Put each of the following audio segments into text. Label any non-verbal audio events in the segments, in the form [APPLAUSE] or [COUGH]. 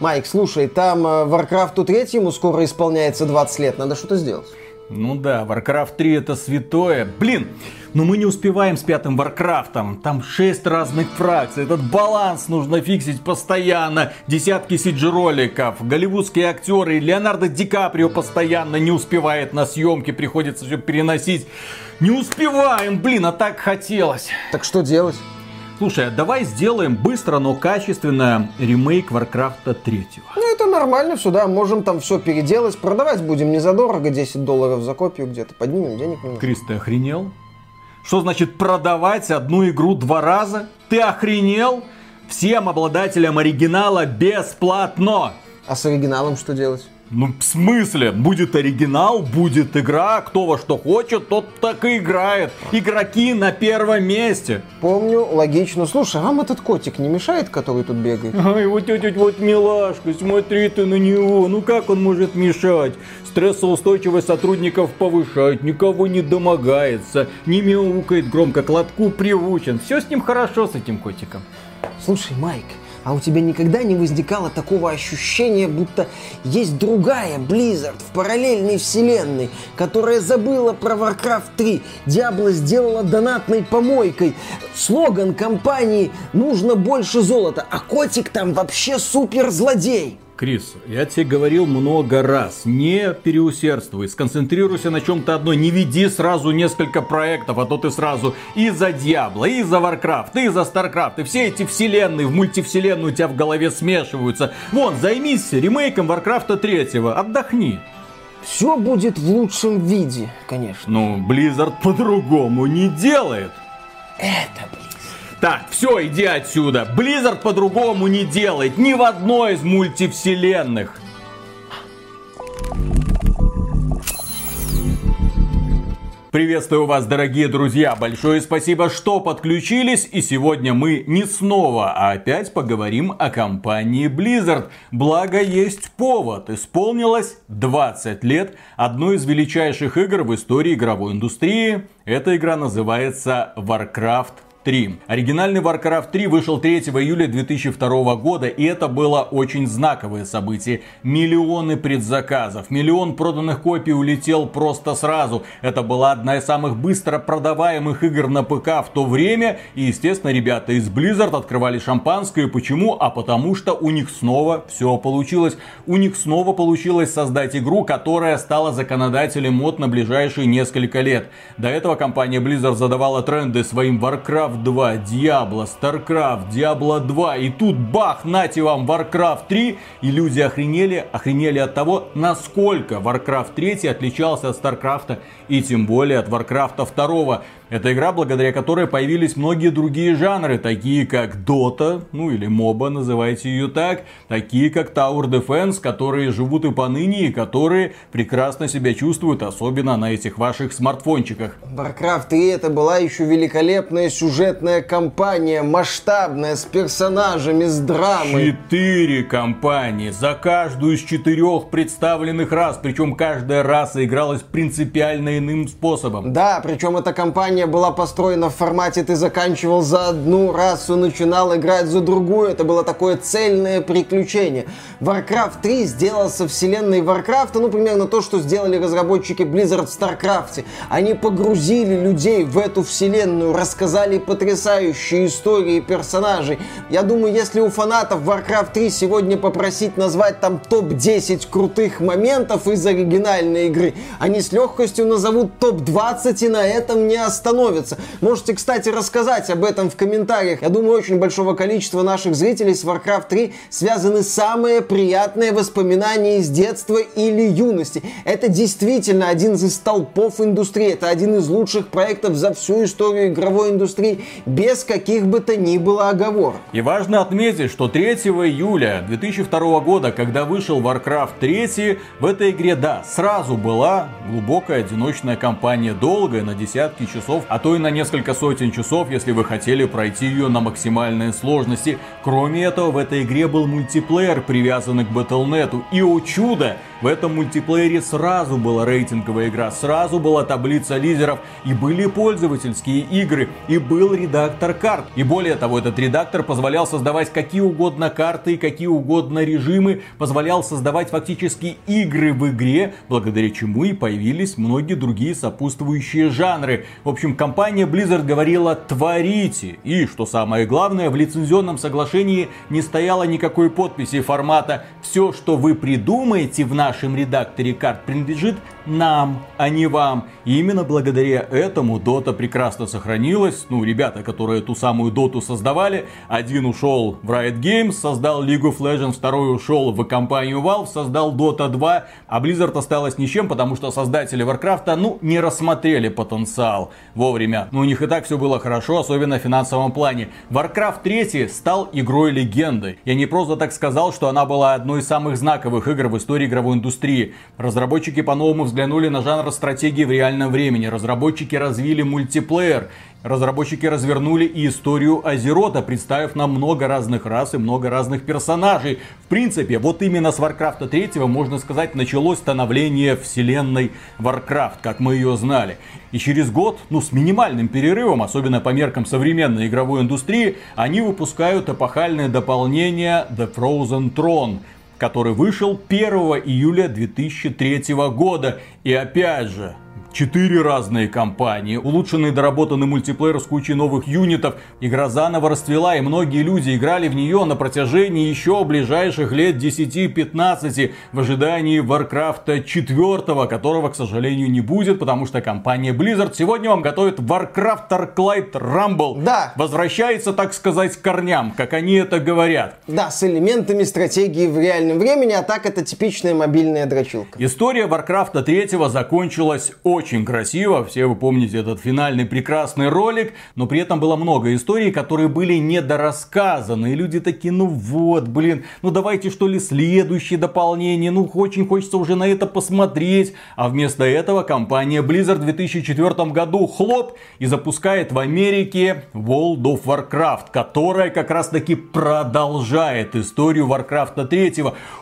Майк, слушай, там э, Warcraft 3 скоро исполняется 20 лет, надо что-то сделать. Ну да, Warcraft 3 это святое. Блин, но мы не успеваем с пятым Варкрафтом. Там шесть разных фракций. Этот баланс нужно fix ить постоянно. Десятки CG-роликов. Голливудские актеры. Леонардо Ди Каприо постоянно не успевает на съемки. Приходится все переносить. Не успеваем, блин, а так хотелось. Так что делать? Слушай, а давай сделаем быстро, но качественно ремейк Варкрафта 3. Ну, это нормально все, да. Можем там все переделать. Продавать будем незадорого, 10 долларов за копию где-то. Поднимем денег немного. Крис, ты охренел? Что значит продавать одну игру два раза? Ты охренел? Всем обладателям оригинала бесплатно. А с оригиналом что делать? Ну, в смысле? Будет оригинал, будет игра, кто во что хочет, тот так и играет. Игроки на первом месте. Помню, логично. Слушай, а вам этот котик не мешает, который тут бегает? Ай, вот этот вот милашка, смотри ты на него, ну как он может мешать? Стрессоустойчивость сотрудников повышает, никого не домогается, не мяукает громко, к лотку приучен. Все с ним хорошо, с этим котиком. Слушай, Майк, а у тебя никогда не возникало такого ощущения, будто есть другая Blizzard в параллельной вселенной, которая забыла про Warcraft 3, Diablo сделала донатной помойкой, слоган компании «Нужно больше золота», а котик там вообще супер злодей. Крис, я тебе говорил много раз, не переусердствуй, сконцентрируйся на чем-то одно, не веди сразу несколько проектов, а то ты сразу и за Диабло, и за Warcraft, и за Starcraft, и все эти вселенные в мультивселенную у тебя в голове смешиваются. Вон, займись ремейком Warcraft 3, отдохни. Все будет в лучшем виде, конечно. Ну, Blizzard по-другому не делает. Это, блин. Так, все, иди отсюда. Blizzard по-другому не делает ни в одной из мультивселенных. Приветствую вас, дорогие друзья. Большое спасибо, что подключились. И сегодня мы не снова, а опять поговорим о компании Blizzard. Благо есть повод. Исполнилось 20 лет одной из величайших игр в истории игровой индустрии. Эта игра называется Warcraft 3. Оригинальный Warcraft 3 вышел 3 июля 2002 года, и это было очень знаковое событие. Миллионы предзаказов, миллион проданных копий улетел просто сразу. Это была одна из самых быстро продаваемых игр на ПК в то время, и, естественно, ребята из Blizzard открывали шампанское. Почему? А потому что у них снова все получилось. У них снова получилось создать игру, которая стала законодателем мод на ближайшие несколько лет. До этого компания Blizzard задавала тренды своим Warcraft Warcraft 2, Diablo, Starcraft, Diablo 2. И тут бах, нате вам Warcraft 3. И люди охренели, охренели от того, насколько Warcraft 3 отличался от Starcraft и тем более от Warcraft 2. Это игра, благодаря которой появились многие другие жанры, такие как Dota, ну или MOBA, называйте ее так, такие как Tower Defense, которые живут и поныне, и которые прекрасно себя чувствуют, особенно на этих ваших смартфончиках. Warcraft 3 это была еще великолепная сюжетная кампания, масштабная, с персонажами, с драмой. Четыре кампании, за каждую из четырех представленных рас, причем каждая раса игралась принципиально иным способом. Да, причем эта компания была построена в формате «ты заканчивал за одну расу, начинал играть за другую». Это было такое цельное приключение. Warcraft 3 сделал со вселенной Warcraft, ну, примерно то, что сделали разработчики Blizzard в StarCraft. Они погрузили людей в эту вселенную, рассказали потрясающие истории персонажей. Я думаю, если у фанатов Warcraft 3 сегодня попросить назвать там топ-10 крутых моментов из оригинальной игры, они с легкостью назовут топ-20 и на этом не остановятся. Можете, кстати, рассказать об этом в комментариях. Я думаю, очень большого количества наших зрителей с Warcraft 3 связаны самые приятные воспоминания из детства или юности. Это действительно один из столпов индустрии. Это один из лучших проектов за всю историю игровой индустрии, без каких бы то ни было оговорок. И важно отметить, что 3 июля 2002 года, когда вышел Warcraft 3, в этой игре, да, сразу была глубокая одиночная кампания, долгая, на десятки часов а то и на несколько сотен часов, если вы хотели пройти ее на максимальной сложности. Кроме этого, в этой игре был мультиплеер, привязанный к Battle.net. И, о чудо, В этом мультиплеере сразу была рейтинговая игра, сразу была таблица лидеров, и были пользовательские игры, и был редактор карт. И более того, этот редактор позволял создавать какие угодно карты и какие угодно режимы, позволял создавать фактически игры в игре, благодаря чему и появились многие другие сопутствующие жанры. В общем, компания Blizzard говорила «творите». И, что самое главное, в лицензионном соглашении не стояло никакой подписи формата «все, что вы придумаете в нашем редакторе карт, принадлежит нам, а не вам». И именно благодаря этому Dota прекрасно сохранилась. Ну, ребята, которые ту самую Доту создавали, один ушел в Riot Games, создал League of Legends, второй ушел в компанию Valve, создал Dota 2, а Blizzard осталась ни чем, потому что создатели Warcraft, ну, не рассмотрели потенциал вовремя. Ну, у них и так все было хорошо, особенно в финансовом плане. Warcraft 3 стал игрой легендой. Я не просто так сказал, что она была одной из самых знаковых игр в истории игровой индустрии. Разработчики по-новому взглянули на жанр стратегии в реальном времени. Разработчики развили мультиплеер. Разработчики развернули и историю Азерота, представив нам много разных рас и много разных персонажей. В принципе, вот именно с Warcraft 3, можно сказать, началось становление вселенной Warcraft, как мы ее знали. И через год, ну с минимальным перерывом, особенно по меркам современной игровой индустрии, они выпускают эпохальное дополнение The Frozen Throne, который вышел 1 июля 2003 года. И опять же, Четыре разные компании, улучшенный доработанный мультиплеер с кучей новых юнитов. Игра заново расцвела, и многие люди играли в нее на протяжении еще ближайших лет 10-15 в ожидании Warcraft 4, которого, к сожалению, не будет, потому что компания Blizzard сегодня вам готовит Warcraft Arclight Rumble. Да. Возвращается, так сказать, к корням, как они это говорят. Да, с элементами стратегии в реальном времени, а так это типичная мобильная дрочилка. История Warcraft 3 закончилась очень очень красиво, все вы помните этот финальный прекрасный ролик, но при этом было много историй, которые были недорассказаны, и люди такие, ну вот, блин, ну давайте что ли следующее дополнение, ну очень хочется уже на это посмотреть, а вместо этого компания Blizzard в 2004 году хлоп и запускает в Америке World of Warcraft, которая как раз таки продолжает историю Warcraft 3.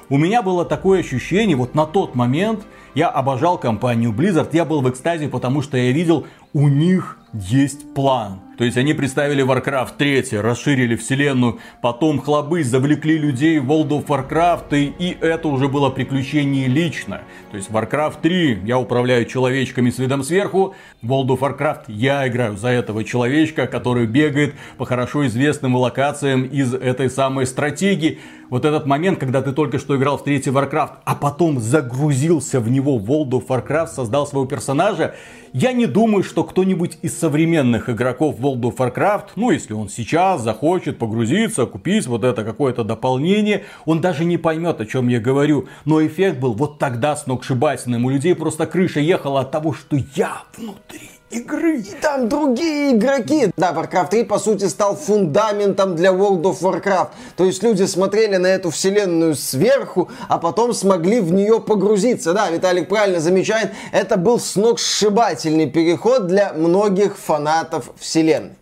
У меня было такое ощущение, вот на тот момент, я обожал компанию Blizzard, я был в экстазе, потому что я видел, у них есть план. То есть они представили Warcraft 3, расширили вселенную, потом хлобы завлекли людей в World of Warcraft, и, и это уже было приключение лично. То есть Warcraft 3 я управляю человечками с видом сверху, World of Warcraft я играю за этого человечка, который бегает по хорошо известным локациям из этой самой стратегии. Вот этот момент, когда ты только что играл в третий Warcraft, а потом загрузился в него World of Warcraft, создал своего персонажа, я не думаю, что кто-нибудь из современных игроков World of Warcraft, ну если он сейчас захочет погрузиться, купить вот это какое-то дополнение, он даже не поймет, о чем я говорю. Но эффект был вот тогда сногсшибательным. У людей просто крыша ехала от того, что я внутри игры. И там другие игроки. Да, Warcraft 3 по сути стал фундаментом для World of Warcraft. То есть люди смотрели на эту вселенную сверху, а потом смогли в нее погрузиться. Да, Виталик правильно замечает, это был сногсшибательный переход для многих фанатов вселенной.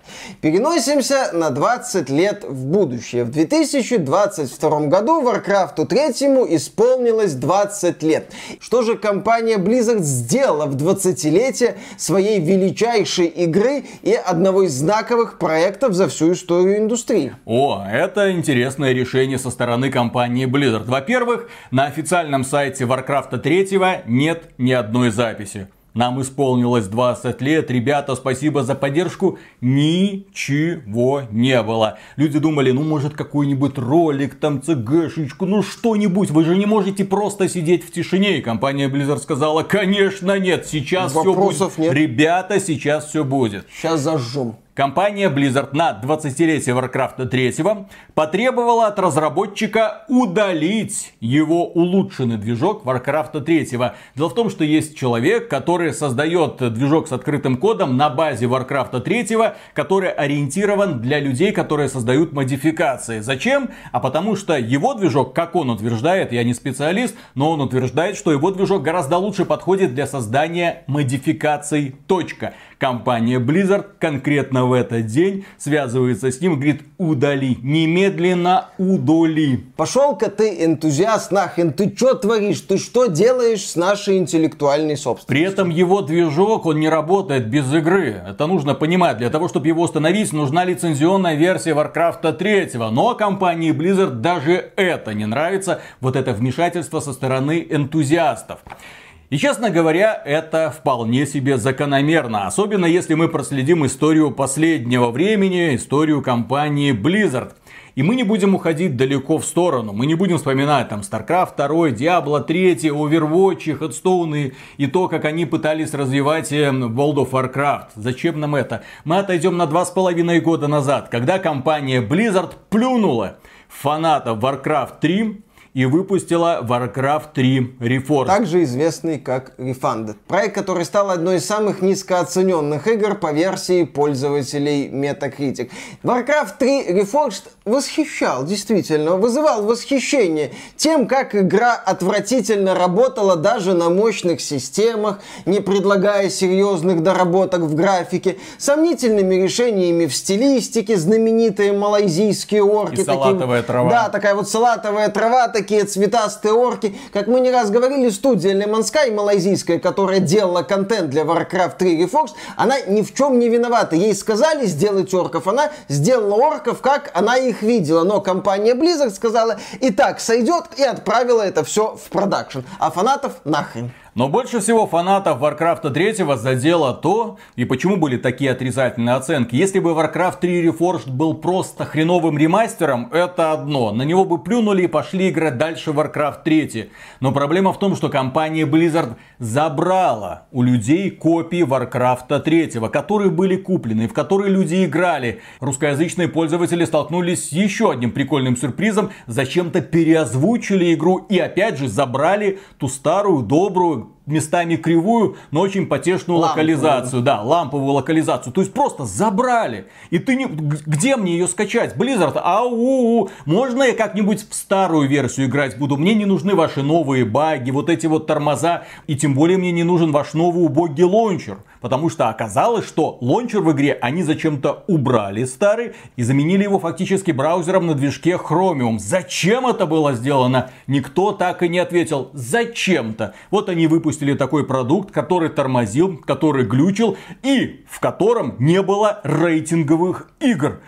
Переносимся на 20 лет в будущее. В 2022 году Warcraft 3 исполнилось 20 лет. Что же компания Blizzard сделала в 20-летие своей величайшей игры и одного из знаковых проектов за всю историю индустрии? О, это интересное решение со стороны компании Blizzard. Во-первых, на официальном сайте Warcraft 3 нет ни одной записи. Нам исполнилось 20 лет, ребята, спасибо за поддержку. Ничего не было. Люди думали, ну может какой-нибудь ролик, там цгшечку, ну что-нибудь. Вы же не можете просто сидеть в тишине. И компания Blizzard сказала, конечно нет, сейчас все будет. Нет. Ребята, сейчас все будет. Сейчас зажжем. Компания Blizzard на 20-летие Warcraft 3 потребовала от разработчика удалить его улучшенный движок Warcraft 3. Дело в том, что есть человек, который создает движок с открытым кодом на базе Warcraft 3, который ориентирован для людей, которые создают модификации. Зачем? А потому что его движок, как он утверждает, я не специалист, но он утверждает, что его движок гораздо лучше подходит для создания модификаций. Точка. Компания Blizzard конкретно в этот день связывается с ним, говорит, удали, немедленно удали. Пошел-ка ты, энтузиаст, нахрен, ты что творишь, ты что делаешь с нашей интеллектуальной собственностью? При этом его движок, он не работает без игры. Это нужно понимать. Для того, чтобы его установить, нужна лицензионная версия Warcraft 3. Но компании Blizzard даже это не нравится. Вот это вмешательство со стороны энтузиастов. И, честно говоря, это вполне себе закономерно. Особенно если мы проследим историю последнего времени, историю компании Blizzard. И мы не будем уходить далеко в сторону. Мы не будем вспоминать там StarCraft 2, Diablo 3, Overwatch, Headstone и то, как они пытались развивать э, World of Warcraft. Зачем нам это? Мы отойдем на два с половиной года назад, когда компания Blizzard плюнула фанатов Warcraft 3 и выпустила Warcraft 3 Reforged. Также известный как Refunded. Проект, который стал одной из самых низкооцененных игр по версии пользователей Metacritic. Warcraft 3 Reforged восхищал, действительно, вызывал восхищение тем, как игра отвратительно работала даже на мощных системах, не предлагая серьезных доработок в графике, сомнительными решениями в стилистике, знаменитые малайзийские орки. И салатовая трава. Да, такая вот салатовая трава, такие цветастые орки. Как мы не раз говорили, студия Lemon Sky малайзийская, которая делала контент для Warcraft 3 Reforged, она ни в чем не виновата. Ей сказали сделать орков, она сделала орков, как она их видела. Но компания Blizzard сказала, и так сойдет, и отправила это все в продакшн. А фанатов нахрен. Но больше всего фанатов Warcraft 3 задело то, и почему были такие отрицательные оценки. Если бы Warcraft 3 Reforged был просто хреновым ремастером, это одно. На него бы плюнули и пошли играть дальше Warcraft 3. Но проблема в том, что компания Blizzard забрала у людей копии Warcraft 3, которые были куплены, в которые люди играли. Русскоязычные пользователи столкнулись с еще одним прикольным сюрпризом. Зачем-то переозвучили игру и опять же забрали ту старую добрую местами кривую, но очень потешную ламповую. локализацию. Да, ламповую локализацию. То есть просто забрали. И ты не... Где мне ее скачать? Blizzard, ау, можно я как-нибудь в старую версию играть буду? Мне не нужны ваши новые баги, вот эти вот тормоза. И тем более мне не нужен ваш новый убогий лончер. Потому что оказалось, что лончер в игре они зачем-то убрали старый и заменили его фактически браузером на движке Chromium. Зачем это было сделано? Никто так и не ответил. Зачем-то. Вот они выпустили такой продукт, который тормозил, который глючил и в котором не было рейтинговых игр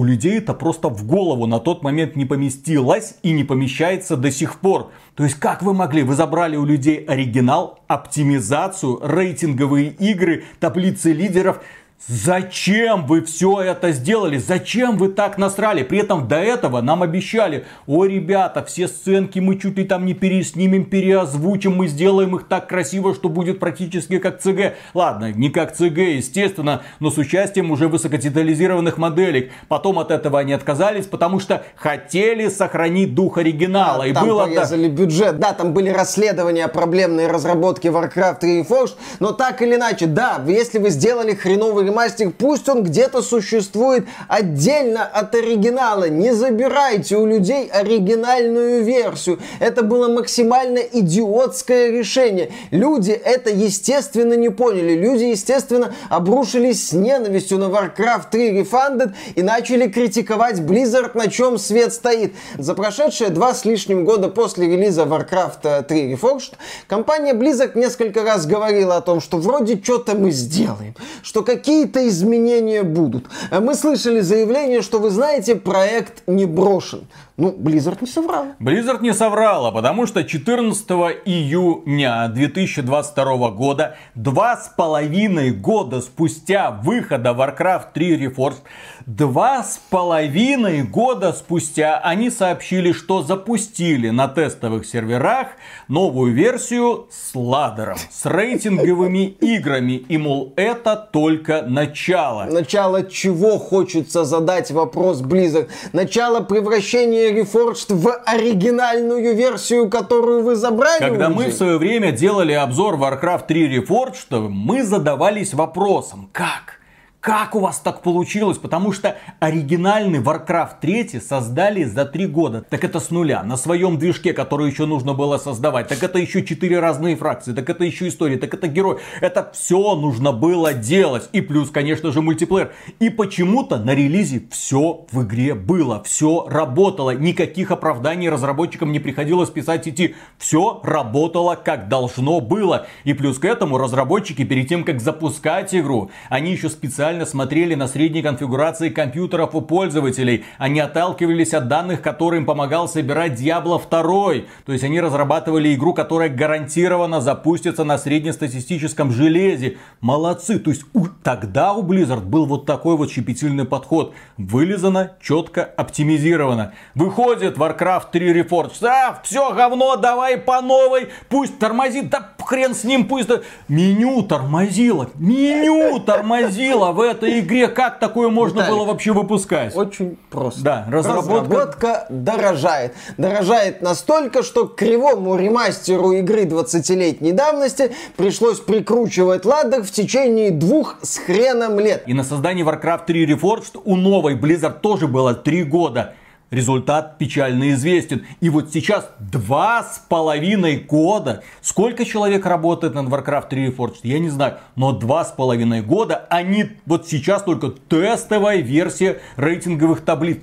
у людей это просто в голову на тот момент не поместилось и не помещается до сих пор. То есть как вы могли? Вы забрали у людей оригинал, оптимизацию, рейтинговые игры, таблицы лидеров – Зачем вы все это сделали? Зачем вы так насрали? При этом до этого нам обещали, о, ребята, все сценки мы чуть ли там не переснимем, переозвучим, мы сделаем их так красиво, что будет практически как ЦГ. Ладно, не как ЦГ, естественно, но с участием уже высокодетализированных моделек. Потом от этого они отказались, потому что хотели сохранить дух оригинала. Да, и там было порезали так... бюджет. Да, там были расследования проблемные разработки Warcraft 3 Reforged, но так или иначе, да, если вы сделали хреновый ремастер, пусть он где-то существует отдельно от оригинала. Не забирайте у людей оригинальную версию. Это было максимально идиотское решение. Люди это, естественно, не поняли. Люди, естественно, обрушились с ненавистью на Warcraft 3 Refunded и начали критиковать Blizzard, на чем свет стоит. За прошедшие два с лишним года после релиза Warcraft 3 Reforged компания Blizzard несколько раз говорила о том, что вроде что-то мы сделаем, что какие какие-то изменения будут. А мы слышали заявление, что вы знаете, проект не брошен. Ну, Blizzard не соврал. Blizzard не соврала, потому что 14 июня 2022 года, два с половиной года спустя выхода Warcraft 3 Reforged, два с половиной года спустя они сообщили, что запустили на тестовых серверах новую версию с ладером, с рейтинговыми [LAUGHS] играми. И, мол, это только начало. Начало чего хочется задать вопрос Blizzard? Начало превращения Reforged в оригинальную версию, которую вы забрали Когда мы в свое время делали обзор Warcraft 3 Reforged, мы задавались вопросом, как? Как у вас так получилось? Потому что оригинальный Warcraft 3 создали за три года. Так это с нуля. На своем движке, который еще нужно было создавать. Так это еще четыре разные фракции. Так это еще история. Так это герой. Это все нужно было делать. И плюс, конечно же, мультиплеер. И почему-то на релизе все в игре было. Все работало. Никаких оправданий разработчикам не приходилось писать идти. Все работало как должно было. И плюс к этому разработчики перед тем, как запускать игру, они еще специально специально смотрели на средние конфигурации компьютеров у пользователей. Они отталкивались от данных, которые им помогал собирать Diablo 2. То есть они разрабатывали игру, которая гарантированно запустится на среднестатистическом железе. Молодцы. То есть у, тогда у Blizzard был вот такой вот щепетильный подход. Вылизано, четко, оптимизировано. Выходит Warcraft 3 Reforged. А, все говно, давай по новой. Пусть тормозит, да хрен с ним, пусть... Меню тормозило. Меню [LAUGHS] тормозило в этой игре. Как такое можно Виталик, было вообще выпускать? Очень просто. Да, разработка... разработка дорожает. Дорожает настолько, что к кривому ремастеру игры 20-летней давности пришлось прикручивать ладок в течение двух с хреном лет. И на создание Warcraft 3 Reforged у новой Blizzard тоже было три года. Результат печально известен. И вот сейчас два с половиной года. Сколько человек работает над Warcraft 3 Reforged, я не знаю. Но два с половиной года они вот сейчас только тестовая версия рейтинговых таблиц.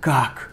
Как?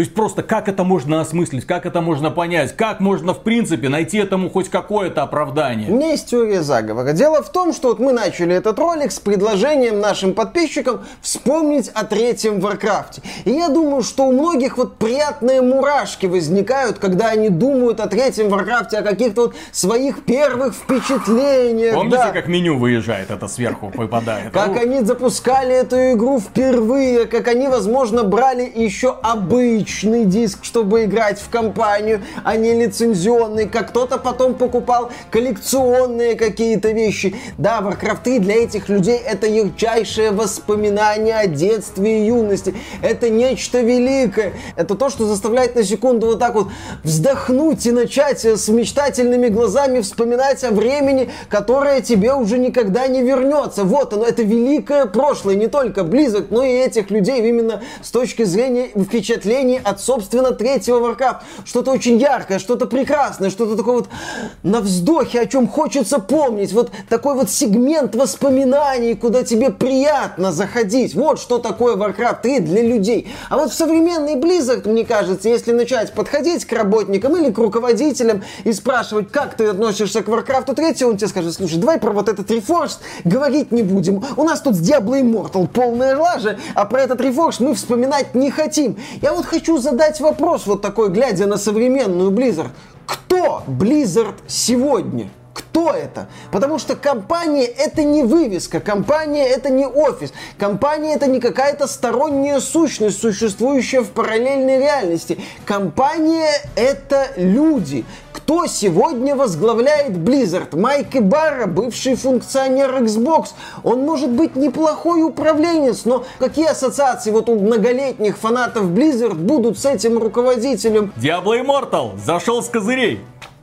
То есть просто как это можно осмыслить, как это можно понять, как можно в принципе найти этому хоть какое-то оправдание. У меня есть теория заговора. Дело в том, что вот мы начали этот ролик с предложением нашим подписчикам вспомнить о третьем Варкрафте. И я думаю, что у многих вот приятные мурашки возникают, когда они думают о третьем Варкрафте, о каких-то вот своих первых впечатлениях. Помните, да. как меню выезжает, это сверху выпадает? [LAUGHS] Как они запускали эту игру впервые, как они, возможно, брали еще обычно обычный диск, чтобы играть в компанию, а не лицензионный, как кто-то потом покупал коллекционные какие-то вещи. Да, Warcraft 3 для этих людей это ярчайшее воспоминание о детстве и юности. Это нечто великое. Это то, что заставляет на секунду вот так вот вздохнуть и начать с мечтательными глазами вспоминать о времени, которое тебе уже никогда не вернется. Вот оно, это великое прошлое, не только Blizzard, но и этих людей именно с точки зрения впечатлений от, собственно, третьего Warcraft. Что-то очень яркое, что-то прекрасное, что-то такое вот на вздохе, о чем хочется помнить. Вот такой вот сегмент воспоминаний, куда тебе приятно заходить. Вот что такое Warcraft 3 для людей. А вот в современный Blizzard, мне кажется, если начать подходить к работникам или к руководителям и спрашивать, как ты относишься к Warcraft 3, он тебе скажет, слушай, давай про вот этот Reforged говорить не будем. У нас тут с Diablo Immortal полная лажа, а про этот Reforged мы вспоминать не хотим. Я вот хочу хочу задать вопрос вот такой, глядя на современную Blizzard. Кто Blizzard сегодня? Кто это? Потому что компания это не вывеска, компания это не офис, компания это не какая-то сторонняя сущность, существующая в параллельной реальности. Компания это люди. Кто сегодня возглавляет Blizzard? Майк Ибарра, бывший функционер Xbox. Он может быть неплохой управленец, но какие ассоциации вот у многолетних фанатов Blizzard будут с этим руководителем? Diablo Immortal зашел с козырей.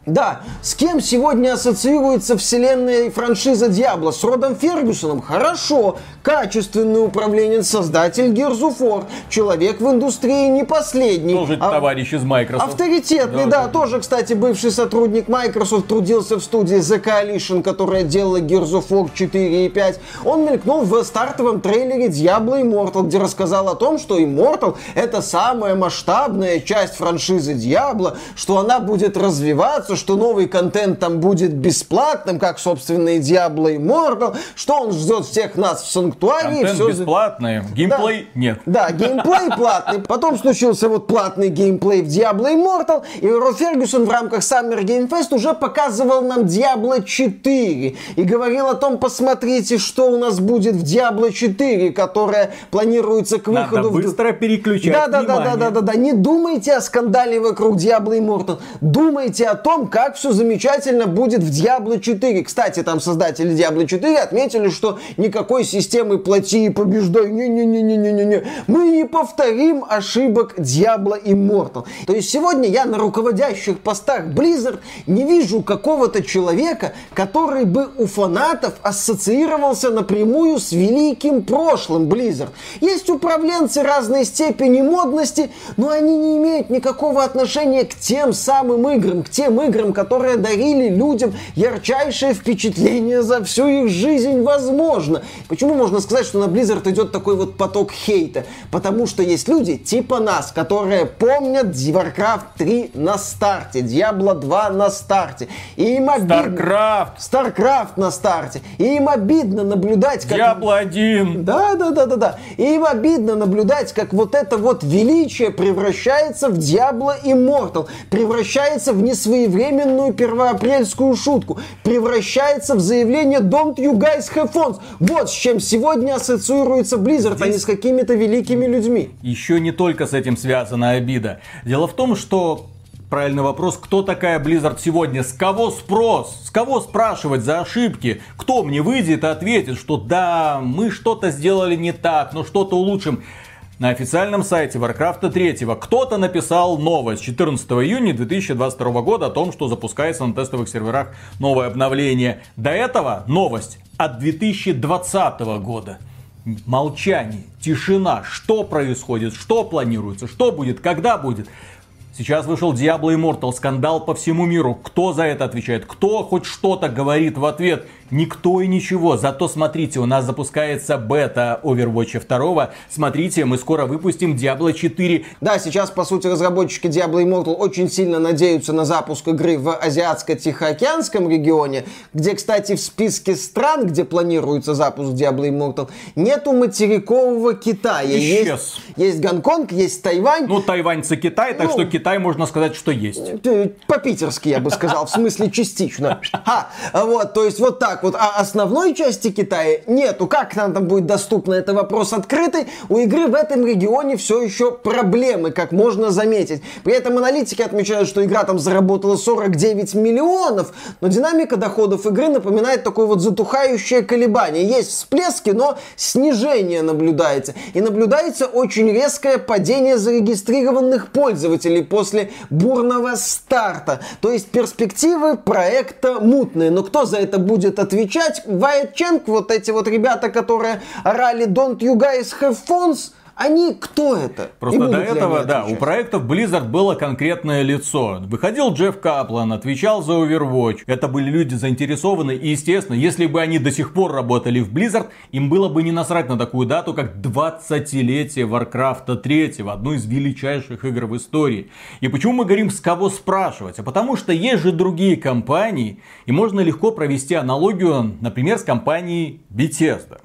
Да, с кем сегодня ассоциируется вселенная и франшиза Диабло? С Родом Фергюсоном? Хорошо. Качественный управленец, создатель War. Человек в индустрии не последний. Тоже а... товарищ из Microsoft. Авторитетный, да, да, тоже, кстати, бывший сотрудник Microsoft, трудился в студии The Coalition, которая делала War 4 и 5. Он мелькнул в стартовом трейлере Diablo Immortal, где рассказал о том, что Immortal это самая масштабная часть франшизы Diablo, что она будет развиваться, что новый контент там будет бесплатным, как, собственно, и Diablo Immortal, что он ждет всех нас в Санктуарии. Контент все... бесплатный, геймплей да. нет. Да, геймплей [LAUGHS] платный. Потом случился вот платный геймплей в Diablo Immortal, и Ро Фергюсон в рамках Summer Game Fest уже показывал нам Diablo 4 и говорил о том, посмотрите, что у нас будет в Diablo 4, которая планируется к выходу. Надо быстро в... переключать да, да, да, да, да, да, да. Не думайте о скандале вокруг Diablo Immortal. Думайте о том, как все замечательно будет в Diablo 4. Кстати, там создатели Diablo 4 отметили, что никакой системы плати и побеждай, не-не-не-не-не-не, мы не повторим ошибок Diablo Immortal. То есть сегодня я на руководящих постах Blizzard не вижу какого-то человека, который бы у фанатов ассоциировался напрямую с великим прошлым Blizzard. Есть управленцы разной степени модности, но они не имеют никакого отношения к тем самым играм, к тем играм, которые дарили людям ярчайшее впечатление за всю их жизнь возможно. Почему можно сказать, что на Blizzard идет такой вот поток хейта? Потому что есть люди типа нас, которые помнят Warcraft 3 на старте, Diablo 2 на старте. И им обидно... StarCraft! StarCraft на старте. И им обидно наблюдать, как... Diablo 1! Да, да, да, да, да. И им обидно наблюдать, как вот это вот величие превращается в Diablo Immortal, превращается в несвоевременную первоапрельскую шутку, превращается в заявление Don't you guys have phones. Вот с чем сегодня ассоциируется Blizzard, Здесь... а не с какими-то великими людьми. Еще не только с этим связана обида. Дело в том, что Правильный вопрос, кто такая Blizzard сегодня? С кого спрос? С кого спрашивать за ошибки? Кто мне выйдет и ответит, что да, мы что-то сделали не так, но что-то улучшим? На официальном сайте Warcraft 3 кто-то написал новость 14 июня 2022 года о том, что запускается на тестовых серверах новое обновление. До этого новость от 2020 года. Молчание, тишина, что происходит, что планируется, что будет, когда будет. Сейчас вышел Diablo Immortal, скандал по всему миру. Кто за это отвечает? Кто хоть что-то говорит в ответ? Никто и ничего. Зато смотрите, у нас запускается бета Overwatch 2. Смотрите, мы скоро выпустим Diablo 4. Да, сейчас, по сути, разработчики Diablo Immortal очень сильно надеются на запуск игры в Азиатско-Тихоокеанском регионе, где, кстати, в списке стран, где планируется запуск Diablo Immortal, нету материкового Китая. Исчез. Есть, есть Гонконг, есть Тайвань. Ну, тайваньцы Китай, так ну, что Китай можно сказать, что есть. По-питерски, я бы сказал, в смысле частично. Ха, вот, то есть вот так вот, а основной части Китая нету. Как нам там будет доступно, это вопрос открытый. У игры в этом регионе все еще проблемы, как можно заметить. При этом аналитики отмечают, что игра там заработала 49 миллионов, но динамика доходов игры напоминает такое вот затухающее колебание. Есть всплески, но снижение наблюдается. И наблюдается очень резкое падение зарегистрированных пользователей после бурного старта. То есть перспективы проекта мутные. Но кто за это будет отвечать. Вайтченк, вот эти вот ребята, которые орали Don't you guys have phones, они кто это? Просто до этого, да, у проектов Blizzard было конкретное лицо. Выходил Джефф Каплан, отвечал за Overwatch. Это были люди заинтересованы. И, естественно, если бы они до сих пор работали в Blizzard, им было бы не насрать на такую дату, как 20-летие Warcraft 3, одну из величайших игр в истории. И почему мы говорим, с кого спрашивать? А потому что есть же другие компании, и можно легко провести аналогию, например, с компанией Bethesda.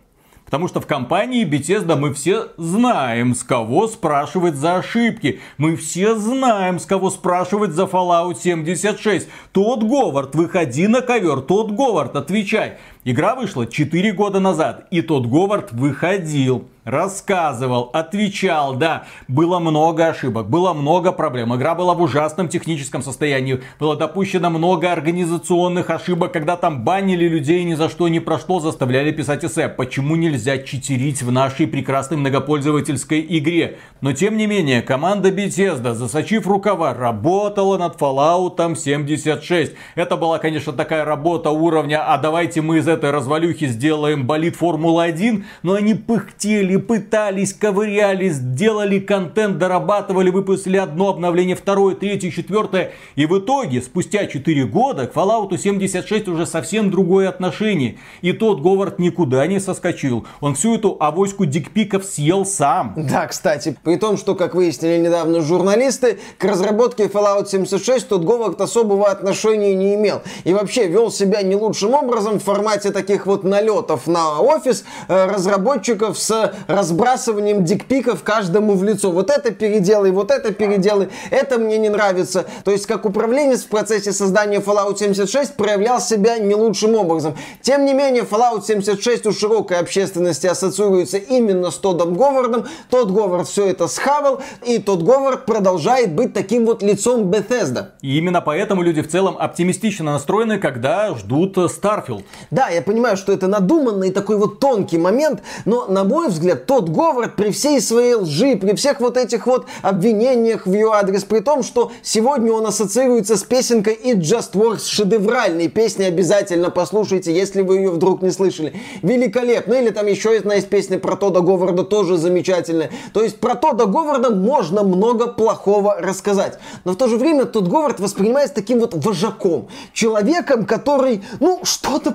Потому что в компании Bethesda мы все знаем, с кого спрашивать за ошибки. Мы все знаем, с кого спрашивать за Fallout 76. Тот Говард, выходи на ковер. Тот Говард, отвечай. Игра вышла 4 года назад, и тот Говард выходил рассказывал, отвечал, да, было много ошибок, было много проблем, игра была в ужасном техническом состоянии, было допущено много организационных ошибок, когда там банили людей ни за что ни про что, заставляли писать эссе. Почему нельзя читерить в нашей прекрасной многопользовательской игре? Но тем не менее, команда Bethesda, засочив рукава, работала над Fallout 76. Это была, конечно, такая работа уровня, а давайте мы из этой развалюхи сделаем болит Формула-1, но они пыхтели пытались, ковырялись, делали контент, дорабатывали, выпустили одно обновление, второе, третье, четвертое. И в итоге, спустя 4 года, к Fallout 76 уже совсем другое отношение. И тот Говард никуда не соскочил. Он всю эту авоську дикпиков съел сам. Да, кстати, при том, что, как выяснили недавно журналисты, к разработке Fallout 76 тот Говард особого отношения не имел. И вообще вел себя не лучшим образом в формате формате таких вот налетов на офис э, разработчиков с разбрасыванием дикпиков каждому в лицо. Вот это переделай, вот это переделай, это мне не нравится. То есть как управленец в процессе создания Fallout 76 проявлял себя не лучшим образом. Тем не менее, Fallout 76 у широкой общественности ассоциируется именно с Тодом Говардом. Тот Говард все это схавал, и тот Говард продолжает быть таким вот лицом Bethesda. И именно поэтому люди в целом оптимистично настроены, когда ждут Starfield. Да, я понимаю, что это надуманный такой вот тонкий момент, но, на мой взгляд, тот Говард при всей своей лжи, при всех вот этих вот обвинениях в ее адрес, при том, что сегодня он ассоциируется с песенкой It Just Works, шедевральной песни, обязательно послушайте, если вы ее вдруг не слышали. Великолепно. Или там еще одна из песни про Тода Говарда, тоже замечательная. То есть про Тода Говарда можно много плохого рассказать. Но в то же время тот Говард воспринимается таким вот вожаком. Человеком, который, ну, что-то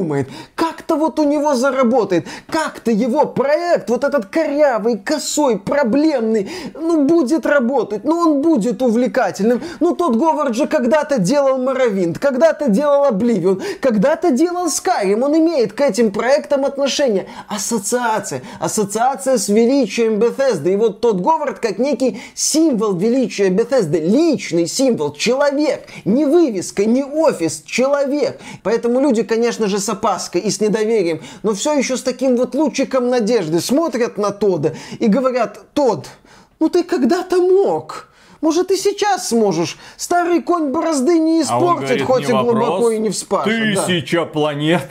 придумает. Как-то вот у него заработает. Как-то его проект, вот этот корявый, косой, проблемный, ну, будет работать. Ну, он будет увлекательным. Ну, тот Говард же когда-то делал Моровинт, когда-то делал Обливион, когда-то делал Skyrim. Он имеет к этим проектам отношение. Ассоциация. Ассоциация с величием Bethesda. И вот тот Говард как некий символ величия Bethesda. Личный символ. Человек. Не вывеска, не офис. Человек. Поэтому люди, конечно же, опаской и с недоверием, но все еще с таким вот лучиком надежды смотрят на Тода и говорят, Тод, ну ты когда-то мог. Может, и сейчас сможешь. Старый конь борозды не испортит, а говорит, хоть и вопрос, глубоко и не вспашет. Тысяча да. планет.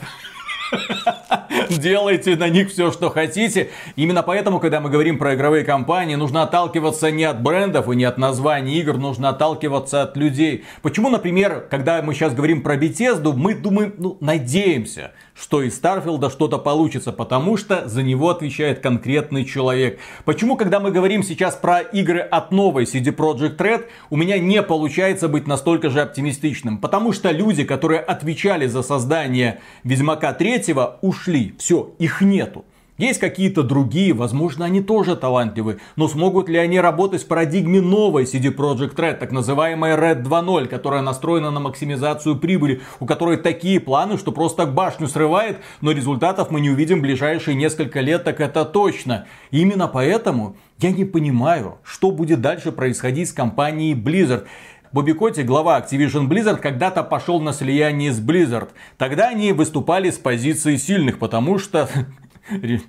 [LAUGHS] Делайте на них все, что хотите. Именно поэтому, когда мы говорим про игровые компании, нужно отталкиваться не от брендов и не от названий игр, нужно отталкиваться от людей. Почему, например, когда мы сейчас говорим про Bethesda, мы думаем, ну, надеемся, что из Старфилда что-то получится, потому что за него отвечает конкретный человек. Почему, когда мы говорим сейчас про игры от новой CD Projekt Red, у меня не получается быть настолько же оптимистичным? Потому что люди, которые отвечали за создание Ведьмака 3, ушли. Все, их нету. Есть какие-то другие, возможно, они тоже талантливые, но смогут ли они работать в парадигме новой CD Projekt Red, так называемая Red 2.0, которая настроена на максимизацию прибыли, у которой такие планы, что просто башню срывает, но результатов мы не увидим в ближайшие несколько лет, так это точно. Именно поэтому я не понимаю, что будет дальше происходить с компанией Blizzard. Бобби Котти, глава Activision Blizzard, когда-то пошел на слияние с Blizzard. Тогда они выступали с позиции сильных, потому что [LAUGHS]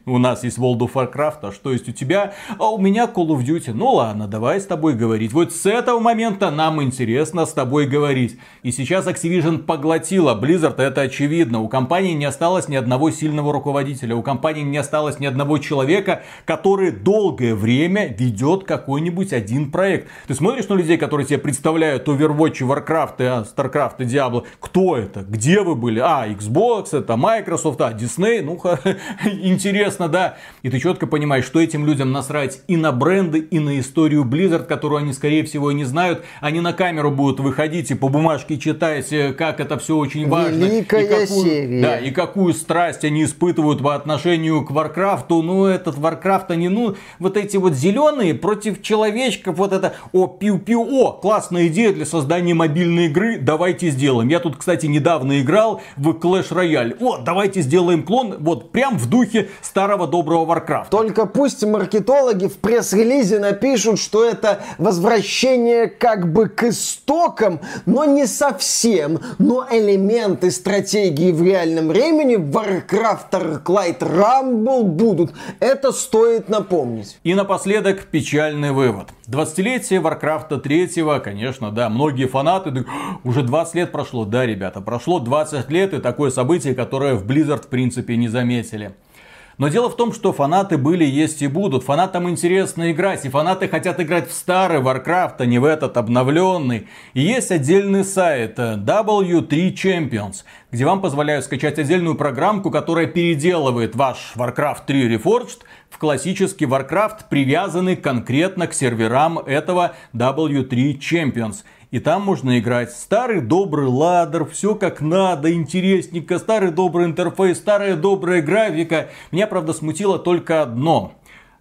у нас есть World of Warcraft, а что есть у тебя? А у меня Call of Duty. Ну ладно, давай с тобой говорить. Вот с этого момента нам интересно с тобой говорить. И сейчас Activision поглотила Blizzard, это очевидно. У компании не осталось ни одного сильного руководителя. У компании не осталось ни одного человека, который долгое время ведет какой-нибудь один проект. Ты смотришь на людей, которые тебе представляют Overwatch, Warcraft, а, Starcraft и Diablo. Кто это? Где вы были? А, Xbox, это Microsoft, а, Disney. Ну, [LAUGHS] интересно, да. И ты четко понимаешь, что этим людям насрать и на бренды, и на историю Blizzard, которую они, скорее всего, не знают. Они на камеру будут выходить и по бумажке читать, э, как это все очень важно. Великая и какую, серия. Да, и какую страсть они испытывают по отношению к Warcraft у. Ну, этот Warcraft, они, ну, вот эти вот зеленые против человечков, вот это, о, пиу-пиу, о, классная идея для создания мобильной игры, давайте сделаем. Я тут, кстати, недавно играл в Clash Royale. О, давайте сделаем клон, вот прям в духе духе [LAUGHS] старого доброго Warcraft. Только пусть маркетологи в пресс-релизе напишут, что это возвращение как бы к истокам, но не совсем. Но элементы стратегии в реальном времени в Warcraft Arclight Rumble будут. Это стоит напомнить. И напоследок печальный вывод. 20-летие Warcraft 3, конечно, да, многие фанаты, уже 20 лет прошло, да, ребята, прошло 20 лет и такое событие, которое в Blizzard в принципе не заметили. Но дело в том, что фанаты были, есть и будут. Фанатам интересно играть, и фанаты хотят играть в старый Warcraft, а не в этот обновленный. И есть отдельный сайт э, W3 Champions, где вам позволяют скачать отдельную программку, которая переделывает ваш Warcraft 3 Reforged в классический Warcraft, привязанный конкретно к серверам этого W3 Champions. И там можно играть старый добрый ладер, все как надо, интересненько, старый добрый интерфейс, старая добрая графика. Меня, правда, смутило только одно.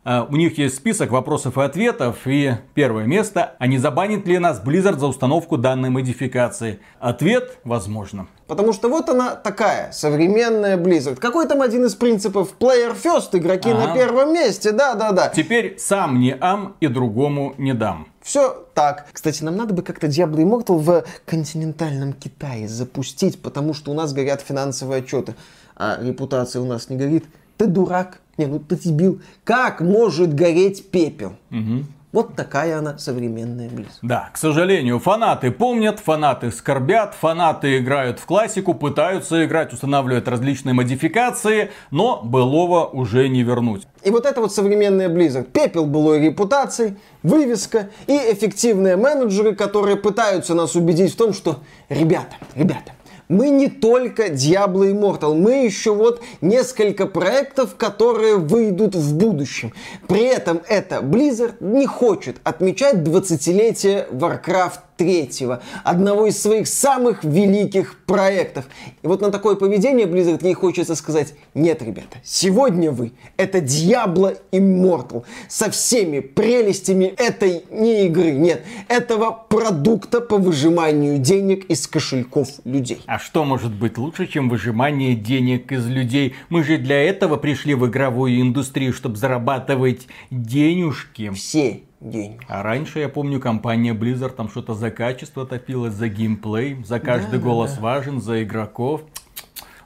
А, у них есть список вопросов и ответов, и первое место, а не забанит ли нас Blizzard за установку данной модификации? Ответ – возможно. Потому что вот она такая, современная Blizzard. Какой там один из принципов? Player first, игроки ага. на первом месте, да-да-да. Теперь сам не ам и другому не дам. Все так. Кстати, нам надо бы как-то Diablo Immortal в континентальном Китае запустить, потому что у нас горят финансовые отчеты, а репутация у нас не горит. Ты дурак. Не, ну ты дебил. Как может гореть пепел? Угу. Вот такая она современная Близ. Да, к сожалению, фанаты помнят, фанаты скорбят, фанаты играют в классику, пытаются играть, устанавливают различные модификации, но былого уже не вернуть. И вот это вот современная Blizzard. Пепел былой репутации, вывеска и эффективные менеджеры, которые пытаются нас убедить в том, что ребята, ребята, мы не только Diablo Immortal, мы еще вот несколько проектов, которые выйдут в будущем. При этом это Blizzard не хочет отмечать 20-летие Warcraft третьего, одного из своих самых великих проектов. И вот на такое поведение Blizzard ей хочется сказать, нет, ребята, сегодня вы это Diablo Immortal со всеми прелестями этой не игры, нет, этого продукта по выжиманию денег из кошельков людей. А что может быть лучше, чем выжимание денег из людей? Мы же для этого пришли в игровую индустрию, чтобы зарабатывать денежки. Все денег. А раньше, я помню, компания Blizzard там что-то за качество топилась, за геймплей, за каждый да, голос да. важен, за игроков.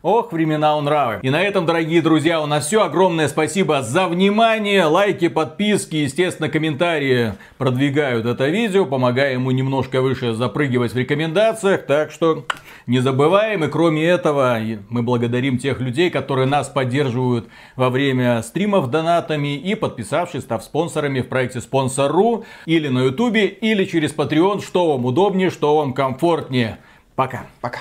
Ох, времена унравы. И на этом, дорогие друзья, у нас все. Огромное спасибо за внимание. Лайки, подписки, естественно, комментарии продвигают это видео, помогая ему немножко выше запрыгивать в рекомендациях. Так что не забываем. И кроме этого, мы благодарим тех людей, которые нас поддерживают во время стримов донатами и подписавшись, став спонсорами в проекте Спонсор.ру или на Ютубе, или через Patreon, что вам удобнее, что вам комфортнее. Пока. Пока.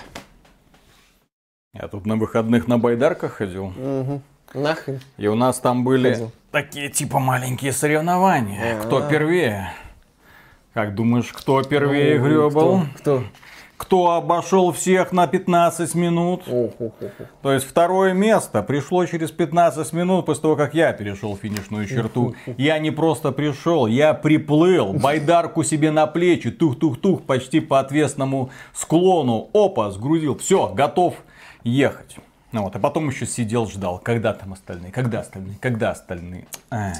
Я тут на выходных на байдарках ходил. Угу. Нахрен. И у нас там были ходил. такие типа маленькие соревнования. А-а-а. Кто первее? Как думаешь, кто первее ну, гребал? Кто? кто? Кто обошел всех на 15 минут? Ох, ох, ох. То есть второе место пришло через 15 минут после того, как я перешел финишную черту. Я не просто пришел, я приплыл, байдарку себе на плечи, тух-тух-тух, почти по отвесному склону. Опа, сгрузил. Все, готов ехать. Ну вот, а потом еще сидел, ждал, когда там остальные, когда остальные, когда остальные. Ай,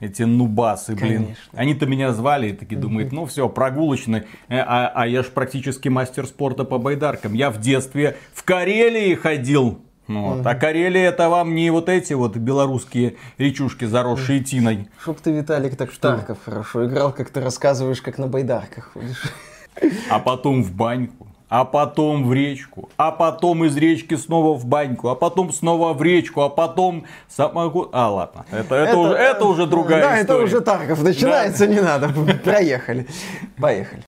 эти нубасы, блин. Конечно. Они-то меня звали и такие думают, ну все, прогулочный. Э, а, а я ж практически мастер спорта по байдаркам. Я в детстве в Карелии ходил. Ну, вот. угу. А Карелия это вам не вот эти вот белорусские речушки, заросшие тиной. Чтоб ты, Виталик, так в танков хорошо играл, как ты рассказываешь, как на байдарках ходишь. А потом в баньку а потом в речку, а потом из речки снова в баньку, а потом снова в речку, а потом самогон... А, ладно, это, это, это, уже, это уже другая да, история. Да, это уже Тарков начинается, да. не надо, проехали, поехали.